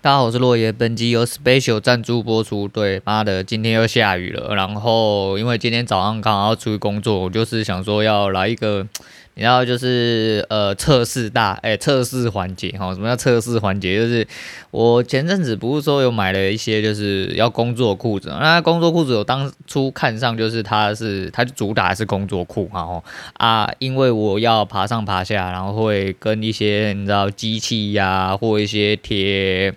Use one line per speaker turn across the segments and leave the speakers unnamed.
大家好，我是落叶。本集由 Special 赞助播出。对，妈的，今天又下雨了。然后因为今天早上刚好要出去工作，我就是想说要来一个，你知道，就是呃测试大，哎测试环节哈。什么叫测试环节？就是我前阵子不是说有买了一些就是要工作裤子，那工作裤子我当初看上就是它是它主打是工作裤哈啊，因为我要爬上爬下，然后会跟一些你知道机器呀、或一些铁。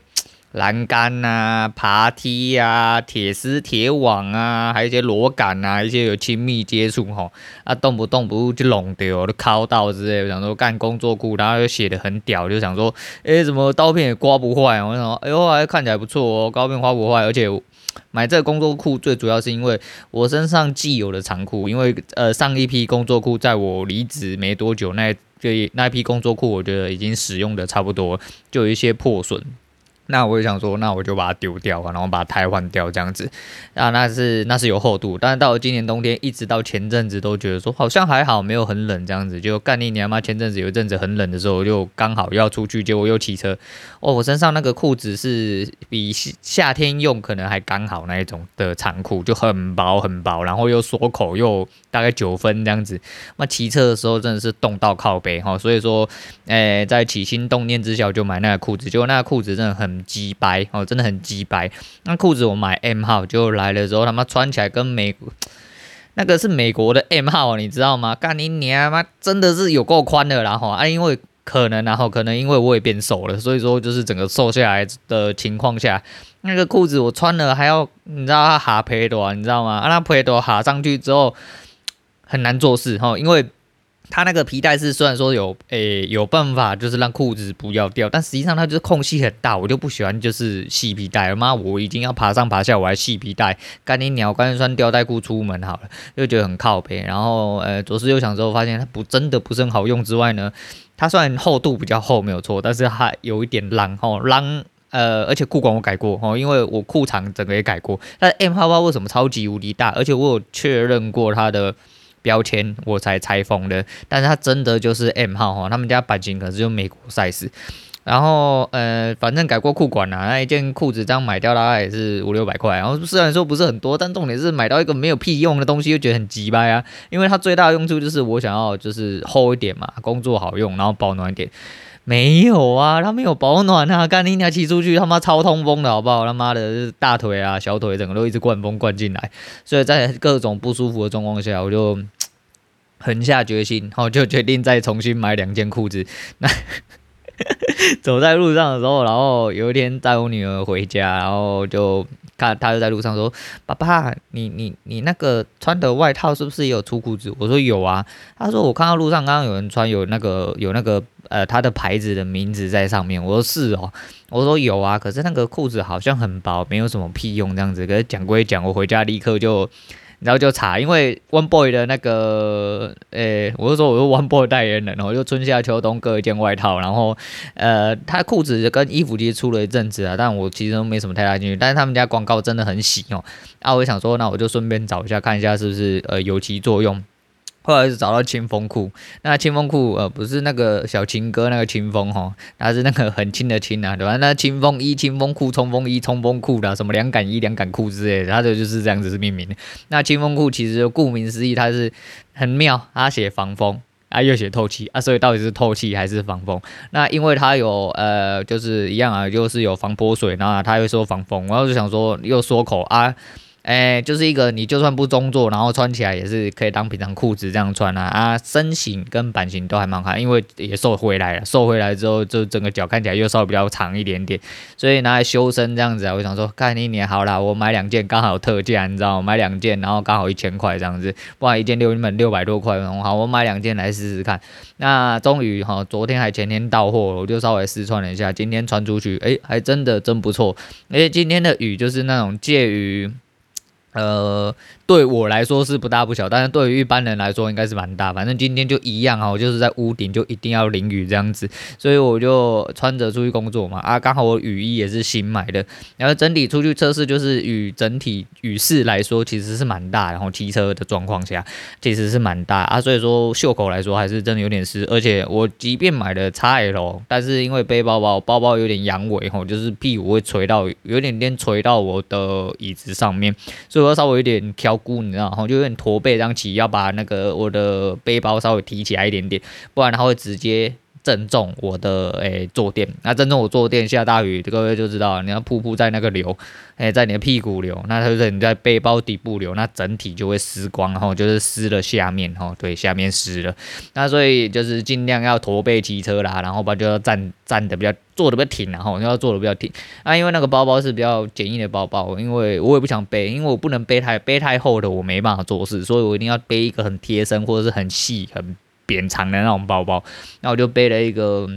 栏杆啊，爬梯啊，铁丝、铁网啊，还有一些螺杆啊，一些有亲密接触吼，啊，动不动不就弄掉，都敲到之类我。想说干工作裤，然后又写的很屌，就想说，哎、欸，怎么刀片也刮不坏？我想说，哎呦，看起来不错哦，刀片刮不坏。而且买这个工作裤最主要是因为我身上既有的长裤，因为呃上一批工作裤在我离职没多久，那就那一批工作裤我觉得已经使用的差不多，就有一些破损。那我就想说，那我就把它丢掉啊，然后把它汰换掉这样子。啊，那是那是有厚度，但是到了今年冬天，一直到前阵子都觉得说好像还好，没有很冷这样子。就干你娘妈！前阵子有一阵子很冷的时候，就刚好要出去，结果又骑车。哦，我身上那个裤子是比夏天用可能还刚好那一种的长裤，就很薄很薄，然后又锁口又大概九分这样子。那骑车的时候真的是冻到靠背哈，所以说，诶，在起心动念之下就买那个裤子，结果那个裤子真的很。鸡掰哦，真的很鸡掰。那裤子我买 M 号，就来了之后，他妈穿起来跟美国 那个是美国的 M 号，你知道吗？干你娘妈，真的是有够宽的，然后啊，因为可能，然后可能因为我也变瘦了，所以说就是整个瘦下来的情况下，那个裤子我穿了还要，你知道它哈皮多，你知道吗？啊，那皮多哈上去之后很难做事哈，因为。它那个皮带是虽然说有诶、有办法，就是让裤子不要掉，但实际上它就是空隙很大，我就不喜欢就是系皮带。妈，我已经要爬上爬下，我还系皮带，干你鸟，干脆穿吊带裤出门好了，又觉得很靠背。然后呃左思右想之后，发现它不真的不是很好用之外呢，它虽然厚度比较厚没有错，但是它有一点浪吼浪呃，而且裤管我改过吼，因为我裤长整个也改过。但 M 号包为什么超级无敌大？而且我有确认过它的。标签我才拆封的，但是它真的就是 M 号哈，他们家版型可是就美国 size，然后呃，反正改过裤管啦，那一件裤子这样买掉大概也是五六百块，然后虽然说不是很多，但重点是买到一个没有屁用的东西，又觉得很鸡掰啊，因为它最大的用处就是我想要就是厚一点嘛，工作好用，然后保暖一点。没有啊，他没有保暖啊！干你娘骑出去他妈超通风的好不好？他妈的大腿啊、小腿整个都一直灌风灌进来，所以在各种不舒服的状况下，我就 狠下决心，然后就决定再重新买两件裤子。那 走在路上的时候，然后有一天带我女儿回家，然后就他他就在路上说：“爸爸，你你你那个穿的外套是不是也有出裤子？”我说：“有啊。”他说：“我看到路上刚刚有人穿，有那个有那个。”呃，他的牌子的名字在上面。我说是哦，我说有啊，可是那个裤子好像很薄，没有什么屁用这样子。可是讲归讲，我回家立刻就，然后就查，因为 One Boy 的那个，诶、我就说我是 One Boy 代言人，然后就春夏秋冬各一件外套，然后，呃，他裤子跟衣服其实出了一阵子啊，但我其实都没什么太大兴趣。但是他们家广告真的很喜哦，啊，我想说，那我就顺便找一下，看一下是不是呃有其作用。后来是找到清风裤，那清风裤呃不是那个小情歌那个清风哈，它是那个很轻的轻啊，对吧？那清风衣、清风裤、冲锋衣、冲锋裤的什么凉感衣、凉感裤之类的，它的就是这样子是命名的。那清风裤其实顾名思义，它是很妙，它写防风啊又写透气啊，所以到底是透气还是防风？那因为它有呃就是一样啊，就是有防泼水，然后它又说防风，然后就想说又缩口啊。哎、就是一个你就算不中做，然后穿起来也是可以当平常裤子这样穿啊啊，身形跟版型都还蛮好，因为也瘦回来了，瘦回来之后就整个脚看起来又稍微比较长一点点，所以拿来修身这样子啊。我想说，看你年好啦，我买两件刚好特价，你知道吗？买两件然后刚好一千块这样子，不然一件六本六百多块，好，我买两件来试试看。那终于哈，昨天还前天到货，我就稍微试穿了一下，今天穿出去，哎、还真的真不错。而且今天的雨就是那种介于。呃，对我来说是不大不小，但是对于一般人来说应该是蛮大。反正今天就一样啊，我就是在屋顶就一定要淋雨这样子，所以我就穿着出去工作嘛。啊，刚好我雨衣也是新买的，然后整体出去测试就是雨整体雨势来说其实是蛮大，然后骑车的状况下其实是蛮大啊，所以说袖口来说还是真的有点湿。而且我即便买了 XL，但是因为背包包包包有点阳痿吼，就是屁股会垂到有点点垂到我的椅子上面，所以。说稍微有点挑骨，你知道哈，就有点驼背这样骑，要把那个我的背包稍微提起来一点点，不然它会直接正中我的诶、坐垫。那正中我坐垫下大雨，各位就知道，你要瀑布在那个流，诶、在你的屁股流，那它就是你在背包底部流，那整体就会湿光，然后就是湿了下面，哈，对，下面湿了。那所以就是尽量要驼背骑车啦，然后把就要站站的比较。坐的比较挺，然后要坐的比较挺那，因为那个包包是比较简易的包包，因为我也不想背，因为我不能背太背太厚的，我没办法做事，所以我一定要背一个很贴身或者是很细很扁长的那种包包，那我就背了一个。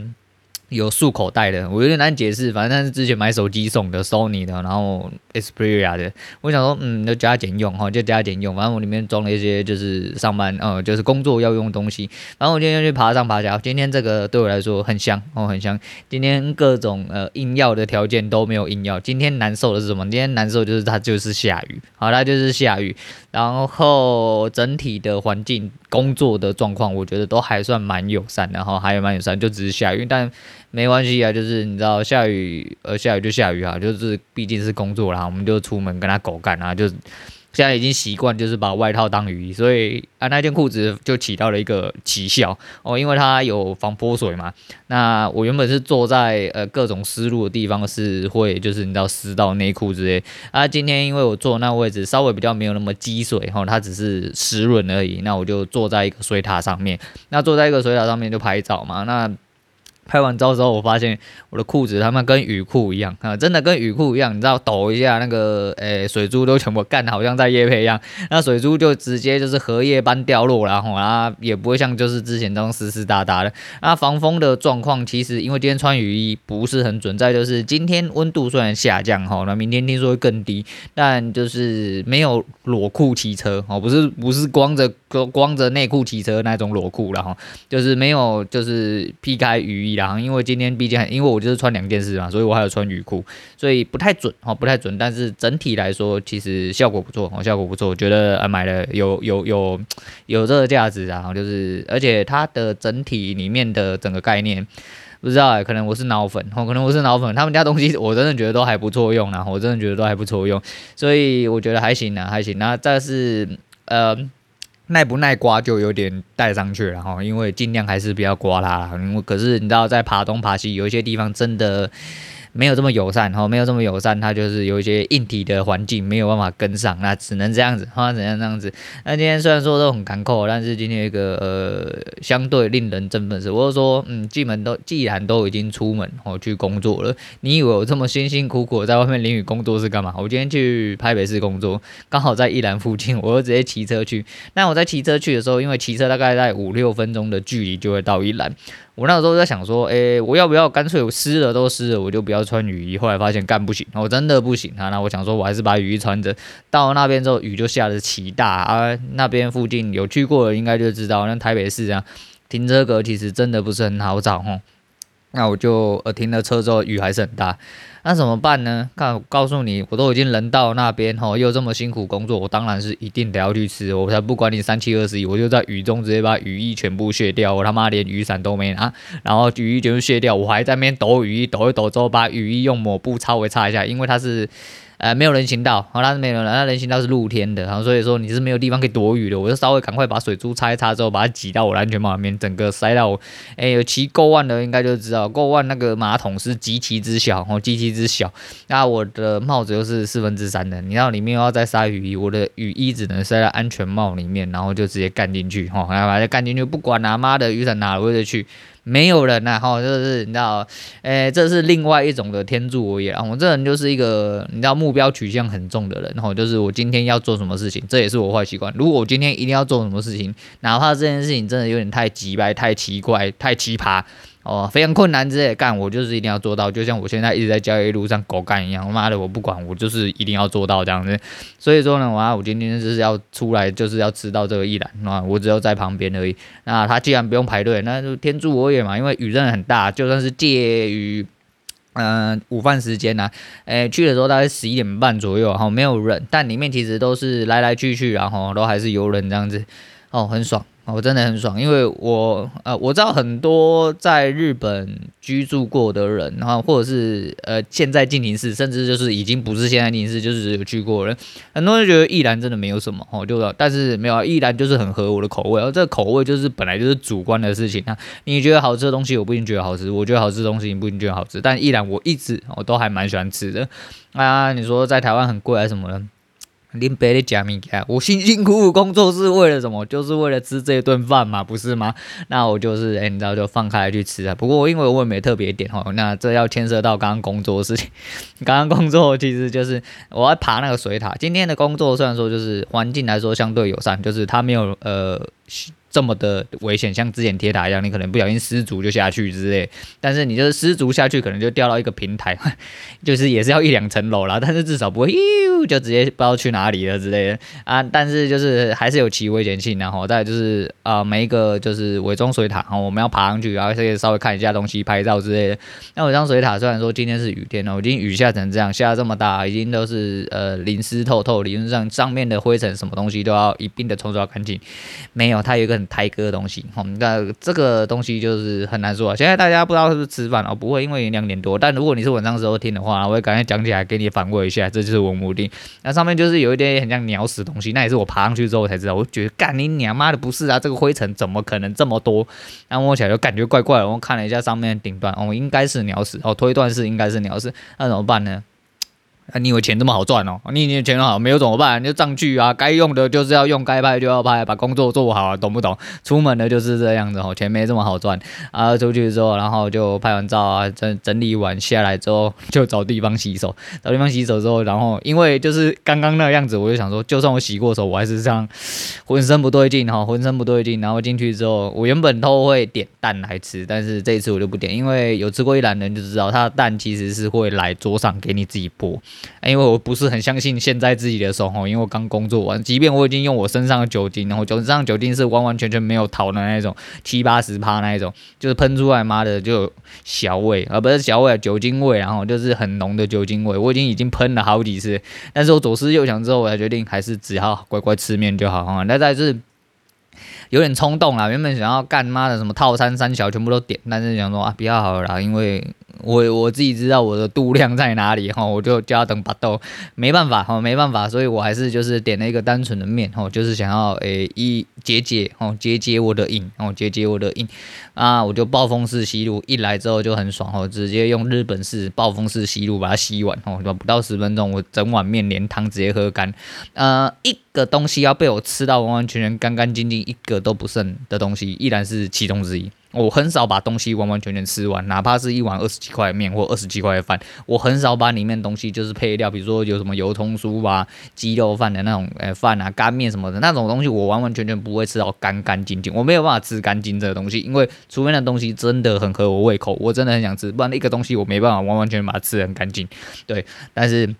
有束口袋的，我有点难解释，反正是之前买手机送的，Sony 的，然后 Xperia 的。我想说，嗯，就加减用哈，就加减用。反正我里面装了一些就是上班，呃，就是工作要用的东西。然后我今天去爬上爬下，今天这个对我来说很香哦，很香。今天各种呃硬要的条件都没有硬要。今天难受的是什么？今天难受就是它就是下雨，好，它就是下雨。然后整体的环境、工作的状况，我觉得都还算蛮友善的，然后还有蛮友善，就只是下雨，但。没关系啊，就是你知道下雨，呃，下雨就下雨啊，就是毕竟是工作啦，我们就出门跟他狗干啊，就是现在已经习惯，就是把外套当雨衣，所以啊那件裤子就起到了一个奇效哦，因为它有防泼水嘛。那我原本是坐在呃各种湿漉的地方，是会就是你知道湿到内裤之类啊。今天因为我坐那位置稍微比较没有那么积水哈、哦，它只是湿润而已。那我就坐在一个水塔上面，那坐在一个水塔上面就拍照嘛，那。拍完照之后，我发现我的裤子他妈跟雨裤一样啊，真的跟雨裤一样，你知道抖一下那个诶、水珠都全部干，好像在业配一样，那水珠就直接就是荷叶般掉落，然后啊也不会像就是之前那种湿湿哒哒的。那防风的状况其实因为今天穿雨衣不是很准，再就是今天温度虽然下降哈，那明天听说会更低，但就是没有裸裤骑车哦，不是不是光着光光着内裤骑车那种裸裤了哈，就是没有就是劈开雨衣。然后，因为今天毕竟，因为我就是穿两件事嘛，所以我还有穿雨裤，所以不太准哦，不太准。但是整体来说，其实效果不错哦，效果不错。我觉得啊，买了有有有有这个价值啊，就是而且它的整体里面的整个概念，不知道哎，可能我是脑粉哦，可能我是脑粉。他们家东西我真的觉得都还不错用啊，我真的觉得都还不错用，所以我觉得还行啊，还行。那这是呃。耐不耐刮就有点带上去了哈，因为尽量还是不要刮它了。因为可是你知道，在爬东爬西，有一些地方真的。没有这么友善哈，没有这么友善，它就是有一些硬体的环境没有办法跟上，那只能这样子哈，只能这样子。那今天虽然说都很坎坷，但是今天一个呃相对令人振奋的事，我就说嗯，进门都既然都已经出门哦去工作了，你以为我这么辛辛苦苦在外面淋雨工作是干嘛？我今天去台北市工作，刚好在宜兰附近，我就直接骑车去。那我在骑车去的时候，因为骑车大概在五六分钟的距离就会到宜兰。我那个时候在想说，诶、我要不要干脆湿了都湿了，我就不要穿雨衣。后来发现干不行，我真的不行啊。那我想说，我还是把雨衣穿着。到了那边之后，雨就下的奇大啊。那边附近有去过的，应该就知道，那台北市啊，停车格其实真的不是很好找哦。那我就呃停了车之后，雨还是很大。那怎么办呢？告，告诉你，我都已经人到那边吼，又这么辛苦工作，我当然是一定得要去吃，我才不管你三七二十一，我就在雨中直接把雨衣全部卸掉，我他妈连雨伞都没拿，然后雨衣全部卸掉，我还在那边抖雨衣，抖一抖之后把雨衣用抹布稍微擦一下，因为它是。呃，没有人行道，好，那是没有人，那人行道是露天的，然后所以说你是没有地方可以躲雨的，我就稍微赶快把水珠擦一擦之后，把它挤到我的安全帽里面，整个塞到我，哎，有骑 Go One 的应该就知道，Go One 那个马桶是极其之小，哦，极其只小，那我的帽子又是四分之三的，你知道里面要再塞雨衣，我的雨衣只能塞在安全帽里面，然后就直接干进去，哈，然后把它干进去，不管他妈的雨伞哪回得去。没有人呐，哈，就是你知道，诶，这是另外一种的天助我也啊，我这人就是一个你知道目标取向很重的人，然后就是我今天要做什么事情，这也是我坏习惯。如果我今天一定要做什么事情，哪怕这件事情真的有点太急掰、太奇怪、太奇葩，哦，非常困难之类干，我就是一定要做到，就像我现在一直在交易路上狗干一样，妈的我不管，我就是一定要做到这样子。所以说呢，我，我今天就是要出来，就是要吃到这个一兰，那我只有在旁边而已。那他既然不用排队，那就天助我也嘛，因为雨真的很大，就算是介于嗯、午饭时间呐、啊，诶去的时候大概十一点半左右，然后没有人，但里面其实都是来来去去，然后都还是游人这样子，哦，很爽。我真的很爽，因为我呃我知道很多在日本居住过的人，然后或者是呃现在进行式，甚至就是已经不是现在进行式，就是有去过的人，很多人觉得一兰真的没有什么哦，就但是没有啊，一兰就是很合我的口味，然后这个口味就是本来就是主观的事情啊，你觉得好吃的东西，我不一定觉得好吃，我觉得好吃的东西，你不一定觉得好吃，但一兰我一直我都还蛮喜欢吃的啊，你说在台湾很贵还是什么呢？林北的假米家，我辛辛苦苦工作是为了什么？就是为了吃这顿饭嘛，不是吗？那我就是，哎、欸，你知道就放开去吃啊。不过因为我也没特别点哦，那这要牵涉到刚刚工作的事情。刚刚工作其实就是我要爬那个水塔。今天的工作虽然说就是环境来说相对友善，就是它没有呃。这么的危险，像之前铁塔一样，你可能不小心失足就下去之类。但是你就是失足下去，可能就掉到一个平台，就是也是要一两层楼啦。但是至少不会呦就直接不知道去哪里了之类的啊。但是就是还是有其危险性，然后再就是啊，每一个就是伪装水塔，然后我们要爬上去，然后可以稍微看一下东西、拍照之类的。那伪装水塔虽然说今天是雨天哦，已经雨下成这样，下这么大，已经都是呃淋湿透透，理论上上面的灰尘什么东西都要一并的冲刷干净。没有，然后它有一个很。台歌的东西，好，那这个东西就是很难说啊。现在大家不知道是不是吃饭哦，不会，因为两点多。但如果你是晚上时候听的话，我会赶紧讲起来给你反馈一下，这就是我目的。那上面就是有一点很像鸟屎的东西，那也是我爬上去之后才知道。我觉得干你娘妈的不是啊，这个灰尘怎么可能这么多？那摸起来就感觉怪怪的。我看了一下上面顶端，哦，应该是鸟屎，哦，推断是应该是鸟屎。那怎么办呢？啊，你以为钱这么好赚哦？你以为钱好没有怎么办？你就上去啊，该用的就是要用，该拍就要拍，把工作做好，懂不懂？出门的就是这样子哦，钱没这么好赚啊。出去之后，然后就拍完照啊，整整理完下来之后，就找地方洗手。找地方洗手之后，然后因为就是刚刚那个样子，我就想说，就算我洗过手，我还是这样，浑身不对劲哈，浑身不对劲。然后进去之后，我原本都会点蛋来吃，但是这一次我就不点，因为有吃过一兰人就知道，他的蛋其实是会来桌上给你自己剥。因为我不是很相信现在自己的手吼，因为我刚工作完，即便我已经用我身上的酒精，然后身上酒精是完完全全没有逃的那一种，七八十趴那一种，就是喷出来妈的就小味，而不是小味，酒精味，然后就是很浓的酒精味，我已经已经喷了好几次，但是我左思右想之后，我才决定还是只要乖乖吃面就好哈。那但是有点冲动啦，原本想要干妈的什么套餐三小全部都点，但是想说啊，比较好啦，因为。我我自己知道我的度量在哪里哈，我就就要等巴豆，没办法哈，没办法，所以我还是就是点了一个单纯的面哈，就是想要诶一解解哦解解我的瘾哦解解我的瘾啊，我就暴风式吸入，一来之后就很爽哦，直接用日本式暴风式吸入把它吸完哦，不到十分钟我整碗面连汤直接喝干，呃一个东西要被我吃到完完全全干干净净一个都不剩的东西，依然是其中之一。我很少把东西完完全全吃完，哪怕是一碗二十几块的面或二十几块的饭，我很少把里面东西就是配料，比如说有什么油葱酥啊、鸡肉饭的那种诶饭啊、干面什么的那种东西，我完完全全不会吃到干干净净，我没有办法吃干净这个东西，因为除非那东西真的很合我胃口，我真的很想吃，不然一个东西我没办法完完全全把它吃很干净。对，但是。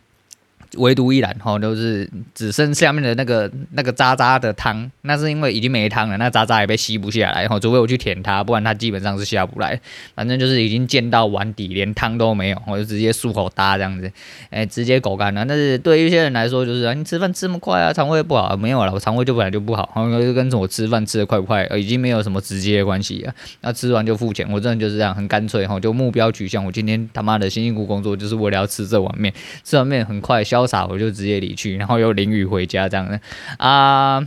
唯独一兰哈，都是只剩下面的那个那个渣渣的汤，那是因为已经没汤了，那渣渣也被吸不下来哈，除非我去舔它，不然它基本上是下不来。反正就是已经溅到碗底，连汤都没有，我就直接漱口搭这样子，哎、直接狗干了。但是对一些人来说，就是啊，你吃饭吃那么快啊，肠胃不好？没有了，我肠胃就本来就不好，然后就跟着我吃饭吃的快不快，已经没有什么直接的关系啊。那吃完就付钱，我真的就是这样，很干脆哈，就目标取向。我今天他妈的辛辛苦苦工作，就是为了要吃这碗面，吃完面很快消。傻，我就直接离去，然后又淋雨回家这样的啊。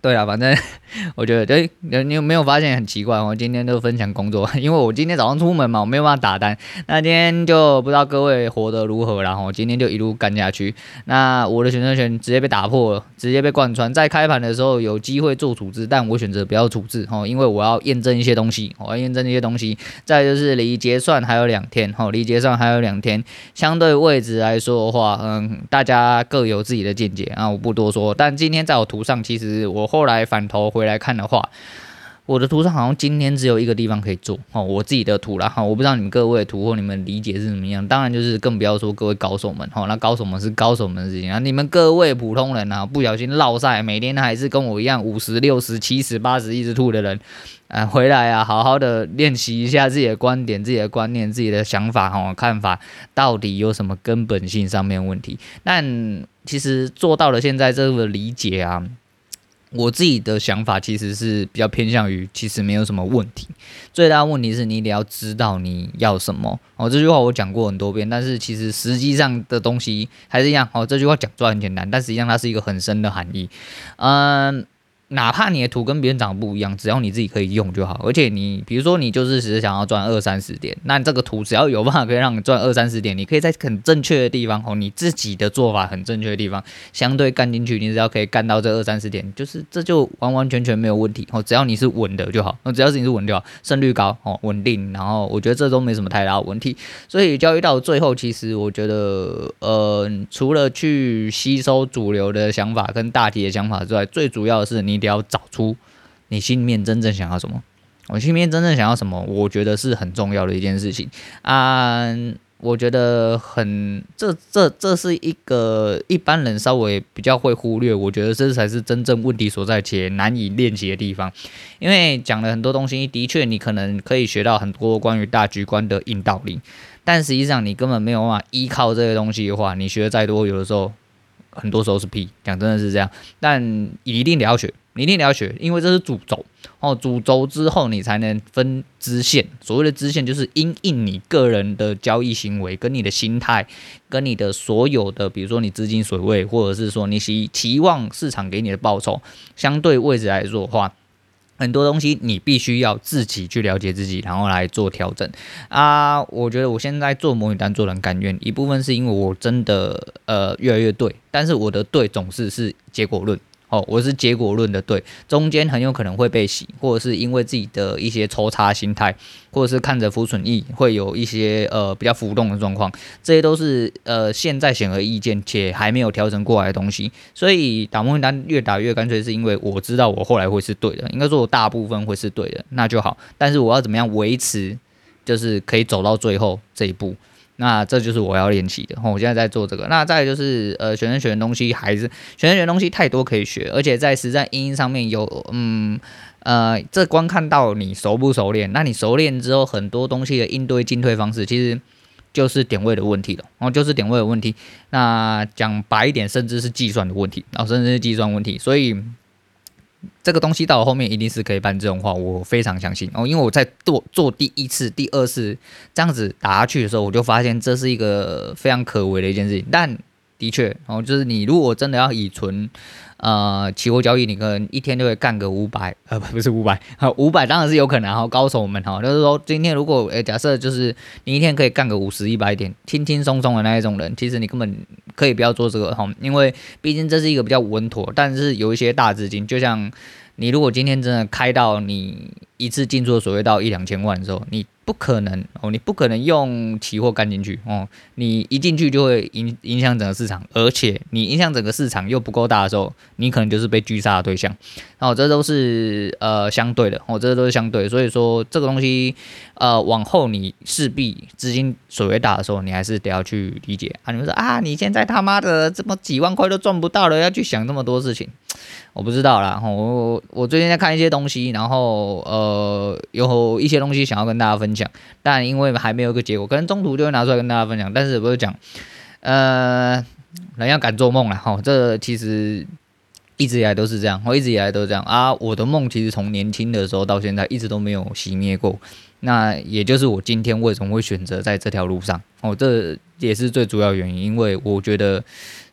对啊，反正 我觉得，对，你有没有发现很奇怪？我今天都分享工作，因为我今天早上出门嘛，我没有办法打单。那今天就不知道各位活得如何，然后今天就一路干下去。那我的选择权直接被打破了，直接被贯穿。在开盘的时候有机会做处置，但我选择不要处置，哈，因为我要验证一些东西，我要验证一些东西。再就是离结算还有两天，哈，离结算还有两天。相对位置来说的话，嗯，大家各有自己的见解啊，我不多说。但今天在我图上，其实我。后来反头回来看的话，我的图上好像今天只有一个地方可以做哦，我自己的图啦哈，我不知道你们各位图或你们理解是怎么样。当然就是更不要说各位高手们哈，那高手们是高手们的事情啊，你们各位普通人啊，不小心落赛，每天还是跟我一样五十六十七十八十一直吐的人，啊，回来啊，好好的练习一下自己的观点、自己的观念、自己的想法哈，看法到底有什么根本性上面问题？但其实做到了现在这个理解啊。我自己的想法其实是比较偏向于，其实没有什么问题。最大的问题是你得要知道你要什么。哦，这句话我讲过很多遍，但是其实实际上的东西还是一样。哦，这句话讲出来很简单，但实际上它是一个很深的含义。嗯。哪怕你的图跟别人长得不一样，只要你自己可以用就好。而且你比如说你就是只是想要赚二三十点，那这个图只要有办法可以让你赚二三十点，你可以在很正确的地方哦，你自己的做法很正确的地方，相对干进去，你只要可以干到这二三十点，就是这就完完全全没有问题哦。只要你是稳的就好，那只要是你是稳掉，胜率高哦，稳定，然后我觉得这都没什么太大的问题。所以交易到最后，其实我觉得呃，除了去吸收主流的想法跟大体的想法之外，最主要的是你。你得要找出你心里面真正想要什么。我心里面真正想要什么，我觉得是很重要的一件事情啊。我觉得很，这这这是一个一般人稍微比较会忽略。我觉得这才是真正问题所在且难以练习的地方。因为讲了很多东西，的确你可能可以学到很多关于大局观的硬道理，但实际上你根本没有办法依靠这些东西的话，你学的再多，有的时候很多时候是屁。讲真的是这样，但一定得要学。一定得要学，因为这是主轴哦。主轴之后，你才能分支线。所谓的支线，就是因应你个人的交易行为、跟你的心态、跟你的所有的，比如说你资金水位，或者是说你希期望市场给你的报酬，相对位置来说的话，很多东西你必须要自己去了解自己，然后来做调整啊。我觉得我现在做模拟单做的甘愿，一部分是因为我真的呃越来越对，但是我的对总是是结果论。哦，我是结果论的对，中间很有可能会被洗，或者是因为自己的一些抽插心态，或者是看着浮损益会有一些呃比较浮动的状况，这些都是呃现在显而易见且还没有调整过来的东西。所以打梦单越打越干脆，是因为我知道我后来会是对的，应该说我大部分会是对的，那就好。但是我要怎么样维持，就是可以走到最后这一步。那这就是我要练习的，我现在在做这个。那再就是，呃，学生学的东西还是学生学的东西太多可以学，而且在实战因应上面有，嗯，呃，这光看到你熟不熟练，那你熟练之后，很多东西的应对进退方式，其实就是点位的问题了，哦，就是点位的问题。那讲白一点，甚至是计算的问题，哦，甚至是计算问题，所以。这个东西到后面一定是可以办这种话，我非常相信哦。因为我在做做第一次、第二次这样子打下去的时候，我就发现这是一个非常可为的一件事情。但的确哦，就是你如果真的要以纯。呃，期货交易你可能一天就会干个五百，呃，不是五百，五百当然是有可能哈。高手们哈，就是说今天如果诶，假设就是你一天可以干个五十、一百点，轻轻松松的那一种人，其实你根本可以不要做这个哈，因为毕竟这是一个比较稳妥，但是有一些大资金，就像你如果今天真的开到你一次进出所谓到一两千万的时候，你。不可能哦，你不可能用期货干进去哦，你一进去就会影影响整个市场，而且你影响整个市场又不够大的时候，你可能就是被狙杀的对象。哦，这都是呃相对的哦，这都是相对，所以说这个东西呃往后你势必资金所谓大的时候，你还是得要去理解啊。你们说啊，你现在他妈的这么几万块都赚不到了，要去想这么多事情。我不知道啦，我我最近在看一些东西，然后呃呃有一些东西想要跟大家分享，但因为还没有一个结果，可能中途就会拿出来跟大家分享。但是不是讲，呃，人要敢做梦了哈，这其实一直以来都是这样，我一直以来都是这样啊。我的梦其实从年轻的时候到现在一直都没有熄灭过，那也就是我今天为什么会选择在这条路上哦，这也是最主要原因，因为我觉得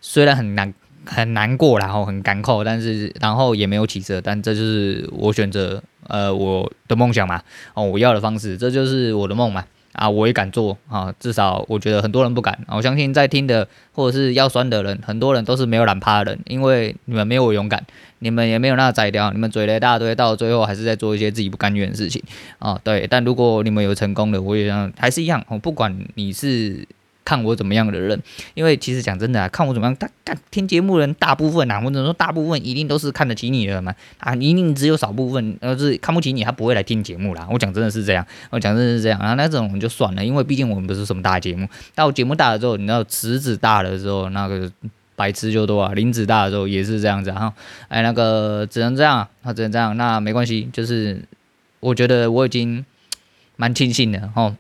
虽然很难。很难过，然后很干扣，但是然后也没有起色，但这就是我选择呃我的梦想嘛，哦我要的方式，这就是我的梦嘛，啊我也敢做啊，至少我觉得很多人不敢，我相信在听的或者是要酸的人，很多人都是没有懒趴的人，因为你们没有我勇敢，你们也没有那个宰掉，你们嘴了一大堆，到最后还是在做一些自己不甘愿的事情啊，对，但如果你们有成功的，我也想还是一样，我不管你是。看我怎么样的人，因为其实讲真的啊，看我怎么样，他看听节目人大部分啊，或者说大部分一定都是看得起你的嘛，啊，一定只有少部分呃是看不起你，他不会来听节目啦。我讲真的是这样，我讲真的是这样啊，那种就算了，因为毕竟我们不是什么大节目。到节目大了之后，你知道池子大了之后，那个白痴就多啊。林子大了之后也是这样子啊。哎，那个只能这样，他只能这样，那没关系，就是我觉得我已经蛮庆幸的哦。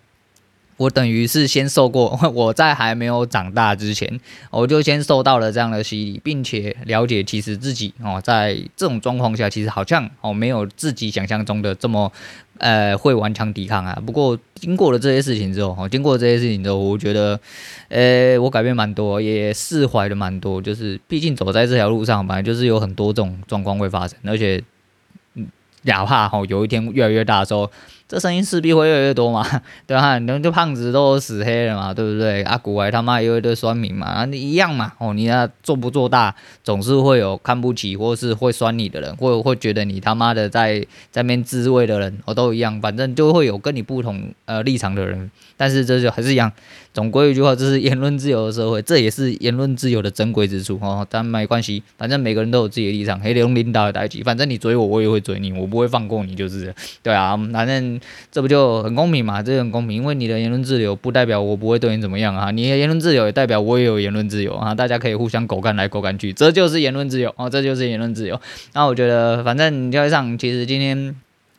我等于是先受过，我在还没有长大之前，我就先受到了这样的洗礼，并且了解其实自己哦，在这种状况下，其实好像哦没有自己想象中的这么呃会顽强抵抗啊。不过经过了这些事情之后，哦，经过这些事情之后，我觉得，呃，我改变蛮多，也释怀了蛮多。就是毕竟走在这条路上，本来就是有很多这种状况会发生，而且，哪怕哦有一天越来越大的时候。这声音势必会越来越多嘛，对吧？你们就胖子都死黑了嘛，对不对？阿古还他妈有一堆酸民嘛，啊你一样嘛。哦，你那做不做大，总是会有看不起或是会酸你的人，或会觉得你他妈的在在面自慰的人，我都一样，反正就会有跟你不同呃立场的人。但是这就还是一样，总归一句话，这是言论自由的社会，这也是言论自由的珍贵之处哦。但没关系，反正每个人都有自己的立场，黑龙领导的代志，反正你追我，我也会追你，我不会放过你，就是对啊，反正。这不就很公平嘛？这很公平，因为你的言论自由不代表我不会对你怎么样啊，你的言论自由也代表我也有言论自由啊，大家可以互相狗干来狗干去，这就是言论自由哦，这就是言论自由。那我觉得，反正交易上其实今天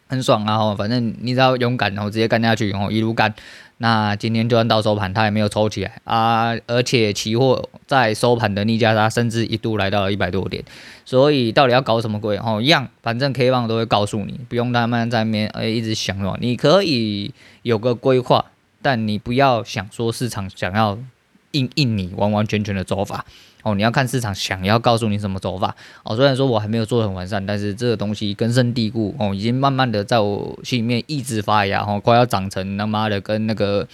很爽啊，反正你只要勇敢，然后直接干下去，然后一路干。那今天就算到收盘，它也没有抽起来啊，而且期货在收盘的逆价差甚至一度来到了一百多点，所以到底要搞什么鬼？哦，一样，反正 K 棒都会告诉你，不用他们在那边诶一直想哦，你可以有个规划，但你不要想说市场想要应应你完完全全的走法。哦，你要看市场想要告诉你什么走法哦。虽然说我还没有做很完善，但是这个东西根深蒂固哦，已经慢慢的在我心里面一直发芽哦，快要长成他妈的跟那个。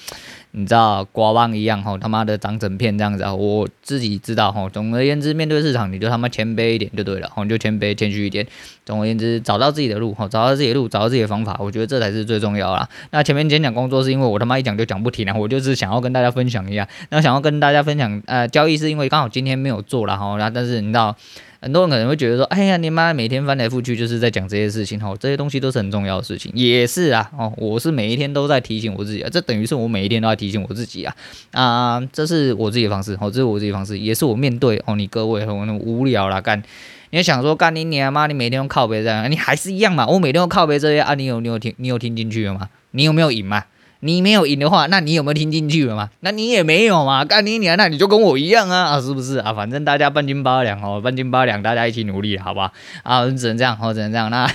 你知道瓜棒一样吼，他妈的长整片这样子啊！我自己知道吼。总而言之，面对市场，你就他妈谦卑一点就对了吼，你就谦卑谦虚一点。总而言之，找到自己的路吼，找到自己的路，找到自己的方法，我觉得这才是最重要啦。那前面讲讲工作，是因为我他妈一讲就讲不停啊，我就是想要跟大家分享一下。那想要跟大家分享呃交易，是因为刚好今天没有做了哈，那但是你知道。很多人可能会觉得说，哎呀，你妈每天翻来覆去就是在讲这些事情，吼，这些东西都是很重要的事情，也是啊，哦，我是每一天都在提醒我自己啊，这等于是我每一天都在提醒我自己啊，啊，这是我自己的方式，哦，这是我自己的方式，也是我面对哦，你各位很无聊啦，干，你要想说干你你妈，你每天都靠北这样，你还是一样嘛，我每天都靠北这些啊，你有你有听你有听进去了吗？你有没有赢嘛？你没有赢的话，那你有没有听进去了吗？那你也没有嘛，干你娘，那你就跟我一样啊，啊，是不是啊？反正大家半斤八两哦，半斤八两，大家一起努力，好吧？啊，只能这样，哦，只能这样。那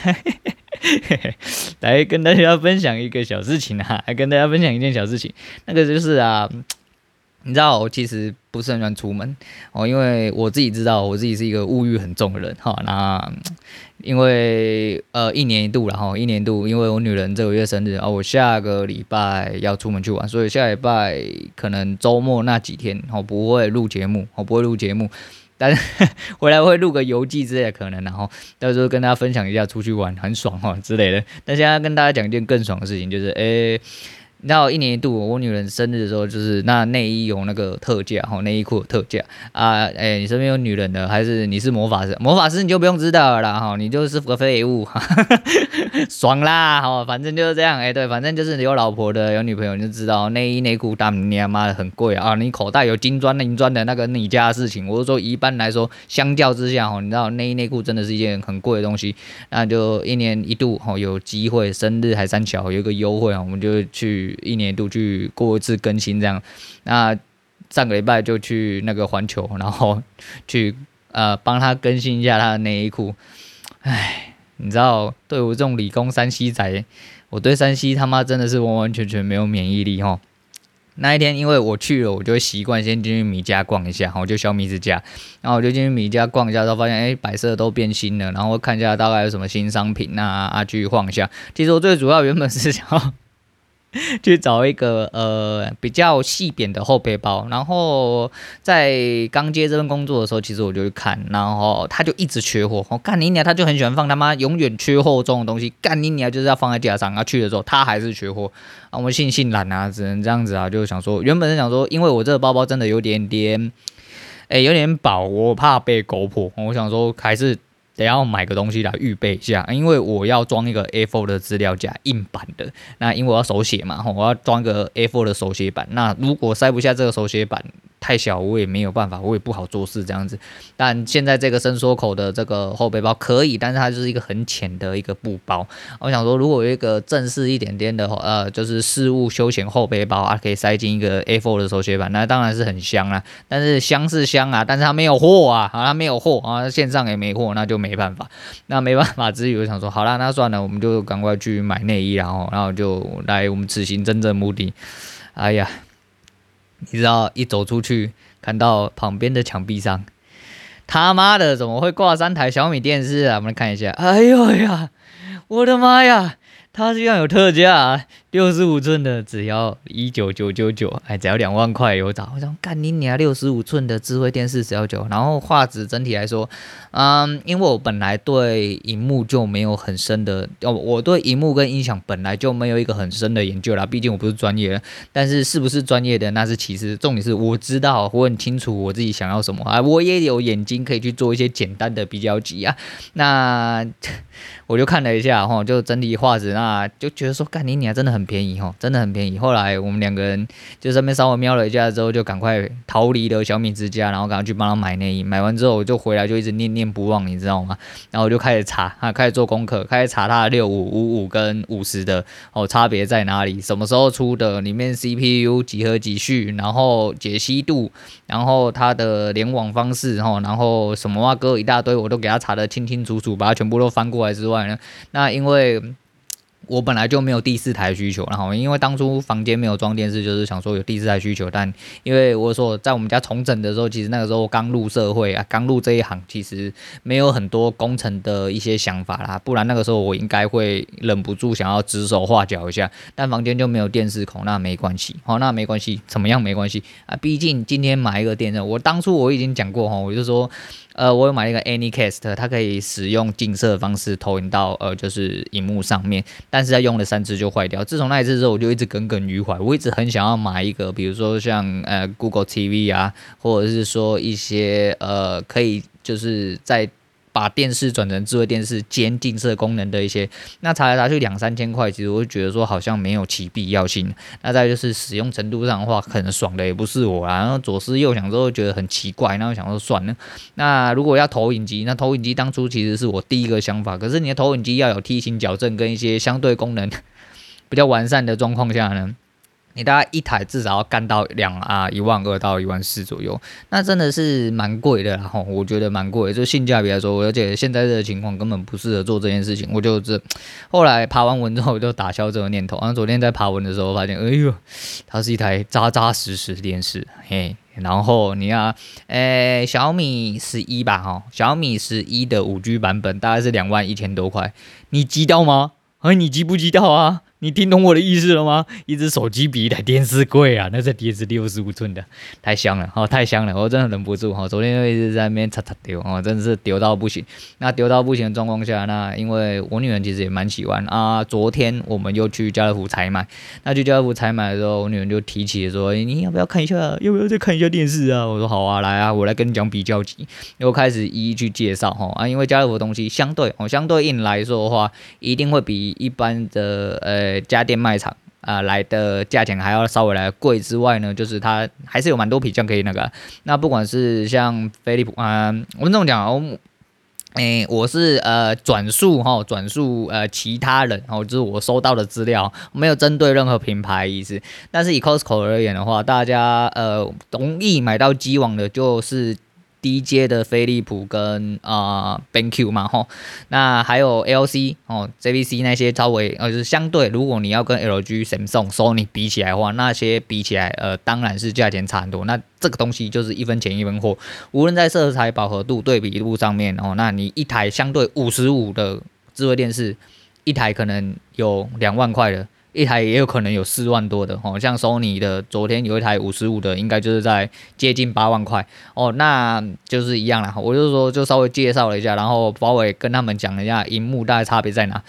来跟大家分享一个小事情啊，来跟大家分享一件小事情，那个就是啊。你知道我其实不是很喜欢出门哦，因为我自己知道我自己是一个物欲很重的人哈。那因为呃一年一度然后一年一度，因为我女人这个月生日啊，我下个礼拜要出门去玩，所以下礼拜可能周末那几天我不会录节目，我不会录节目，但是回来会录个游记之类的可能，然后到时候跟大家分享一下出去玩很爽哈之类的。但现在跟大家讲一件更爽的事情，就是诶。你知道一年一度，我女人生日的时候，就是那内衣有那个特价，哈，内衣裤特价啊，哎、你身边有女人的，还是你是魔法师？魔法师你就不用知道了啦，哈，你就是个废物，爽啦，哈，反正就是这样，哎、对，反正就是有老婆的，有女朋友你就知道，内衣内裤大你妈的很贵啊，你口袋有金砖银砖的那个你家的事情，我是说一般来说，相较之下，哈，你知道内衣内裤真的是一件很贵的东西，那就一年一度，哈，有机会生日还三巧有一个优惠啊，我们就去。一年一度去过一次更新这样，那上个礼拜就去那个环球，然后去呃帮他更新一下他的内衣裤。唉，你知道，对我这种理工山西仔，我对山西他妈真的是完完全全没有免疫力哈。那一天因为我去了，我就会习惯先进去米家逛一下，我就小米之家，然后我就进去米家逛一下，之后发现哎摆设都变新了，然后看一下大概有什么新商品啊啊去晃一下。其实我最主要原本是想要。去找一个呃比较细扁的后背包，然后在刚接这份工作的时候，其实我就去看，然后他就一直缺货，我干你娘，他就很喜欢放他妈永远缺货这种东西，干你娘就是要放在架上，他去的时候他还是缺货，啊，我们悻悻懒啊，只能这样子啊，就想说原本是想说，因为我这个包包真的有点点，哎，有点薄，我怕被勾破，我想说还是。得要买个东西来预备一下，因为我要装一个 A4 的资料夹，硬版的。那因为我要手写嘛，我要装个 A4 的手写板。那如果塞不下这个手写板，太小，我也没有办法，我也不好做事这样子。但现在这个伸缩口的这个后背包可以，但是它就是一个很浅的一个布包。我想说，如果有一个正式一点点的，呃，就是事务休闲后背包啊，可以塞进一个 A4 的手写板，那当然是很香啦。但是香是香啊，但是它没有货啊，啊，它没有货啊，线上也没货，那就没办法。那没办法之余，我想说，好啦，那算了，我们就赶快去买内衣，然后，然后就来我们此行真正目的。哎呀。你知道，一走出去，看到旁边的墙壁上，他妈的怎么会挂三台小米电视啊？我们来看一下，哎呦呀，我的妈呀，它居然有特价！六十五寸的只要一九九九九，哎，只要两万块有找。我想干你娘，六十五寸的智慧电视只要九，然后画质整体来说，嗯，因为我本来对荧幕就没有很深的，哦，我对荧幕跟音响本来就没有一个很深的研究啦，毕竟我不是专业的。但是是不是专业的那是其次，重点是我知道，我很清楚我自己想要什么啊，我也有眼睛可以去做一些简单的比较级啊。那我就看了一下哈，就整体画质，那就觉得说干你你还真的很。便宜哈，真的很便宜。后来我们两个人就这边稍微瞄了一下之后，就赶快逃离了小米之家，然后赶快去帮他买内衣。买完之后我就回来，就一直念念不忘，你知道吗？然后我就开始查，啊，开始做功课，开始查它的六五五五跟五十的哦，差别在哪里？什么时候出的？里面 CPU 几何几序？然后解析度，然后它的联网方式，哈，然后什么哇哥一大堆，我都给他查的清清楚楚，把它全部都翻过来之外那因为。我本来就没有第四台需求，然后因为当初房间没有装电视，就是想说有第四台需求。但因为我说在我们家重整的时候，其实那个时候刚入社会啊，刚入这一行，其实没有很多工程的一些想法啦。不然那个时候我应该会忍不住想要指手画脚一下。但房间就没有电视孔，那没关系，好，那没关系，怎么样没关系啊？毕竟今天买一个电视，我当初我已经讲过哈，我就说。呃，我有买一个 Anycast，它可以使用近摄的方式投影到呃，就是荧幕上面，但是它用了三次就坏掉。自从那一次之后，我就一直耿耿于怀。我一直很想要买一个，比如说像呃 Google TV 啊，或者是说一些呃，可以就是在。把电视转成智慧电视兼近摄功能的一些，那查来查去两三千块，其实我就觉得说好像没有其必要性。那再就是使用程度上的话，可能爽的也不是我啊。然后左思右想之后觉得很奇怪，然后想说算了。那如果要投影机，那投影机当初其实是我第一个想法。可是你的投影机要有梯形矫正跟一些相对功能比较完善的状况下呢？你大概一台至少要干到两啊一万二到一万四左右，那真的是蛮贵的，然后我觉得蛮贵，就性价比来说，而且现在这个情况根本不适合做这件事情，我就这后来爬完文之后我就打消这个念头。然后昨天在爬文的时候发现，哎呦，它是一台扎扎实实的电视，嘿，然后你要，诶，小米十一吧，哈，小米十一的五 G 版本大概是两万一千多块，你知道吗？哎，你知不知道啊？你听懂我的意思了吗？一只手机比一台电视贵啊！那这碟子六十五寸的，太香了，哦，太香了，我真的忍不住哈。昨天就一直在那边擦擦丢，哦，真的是丢到不行。那丢到不行的状况下，那因为我女人其实也蛮喜欢啊。昨天我们又去家乐福采买，那去家乐福采买的时候，我女人就提起说：“你要不要看一下？要不要再看一下电视啊？”我说：“好啊，来啊，我来跟你讲比较级。”又开始一一去介绍哈啊，因为家乐福的东西相对哦，相对应来说的话，一定会比一般的呃。呃，家电卖场啊、来的价钱还要稍微来贵之外呢，就是它还是有蛮多品相可以那个。那不管是像飞利浦啊、我们这么讲，我，诶，我是呃转述哈，转述呃其他人，哦就是我收到的资料，没有针对任何品牌意思。但是以 Costco 而言的话，大家呃容易买到机网的，就是。低阶的飞利浦跟啊 BenQ 嘛吼，那还有 LC 哦 JVC 那些稍微呃就是相对，如果你要跟 LG、Samsung、Sony 比起来的话，那些比起来呃当然是价钱差很多。那这个东西就是一分钱一分货，无论在色彩饱和度、对比度上面哦，那你一台相对五十五的智慧电视，一台可能有两万块的。一台也有可能有四万多的哦，像 Sony 的昨天有一台五十五的，应该就是在接近八万块哦，那就是一样啦。我就说就稍微介绍了一下，然后包伟跟他们讲了一下荧幕大概差别在哪。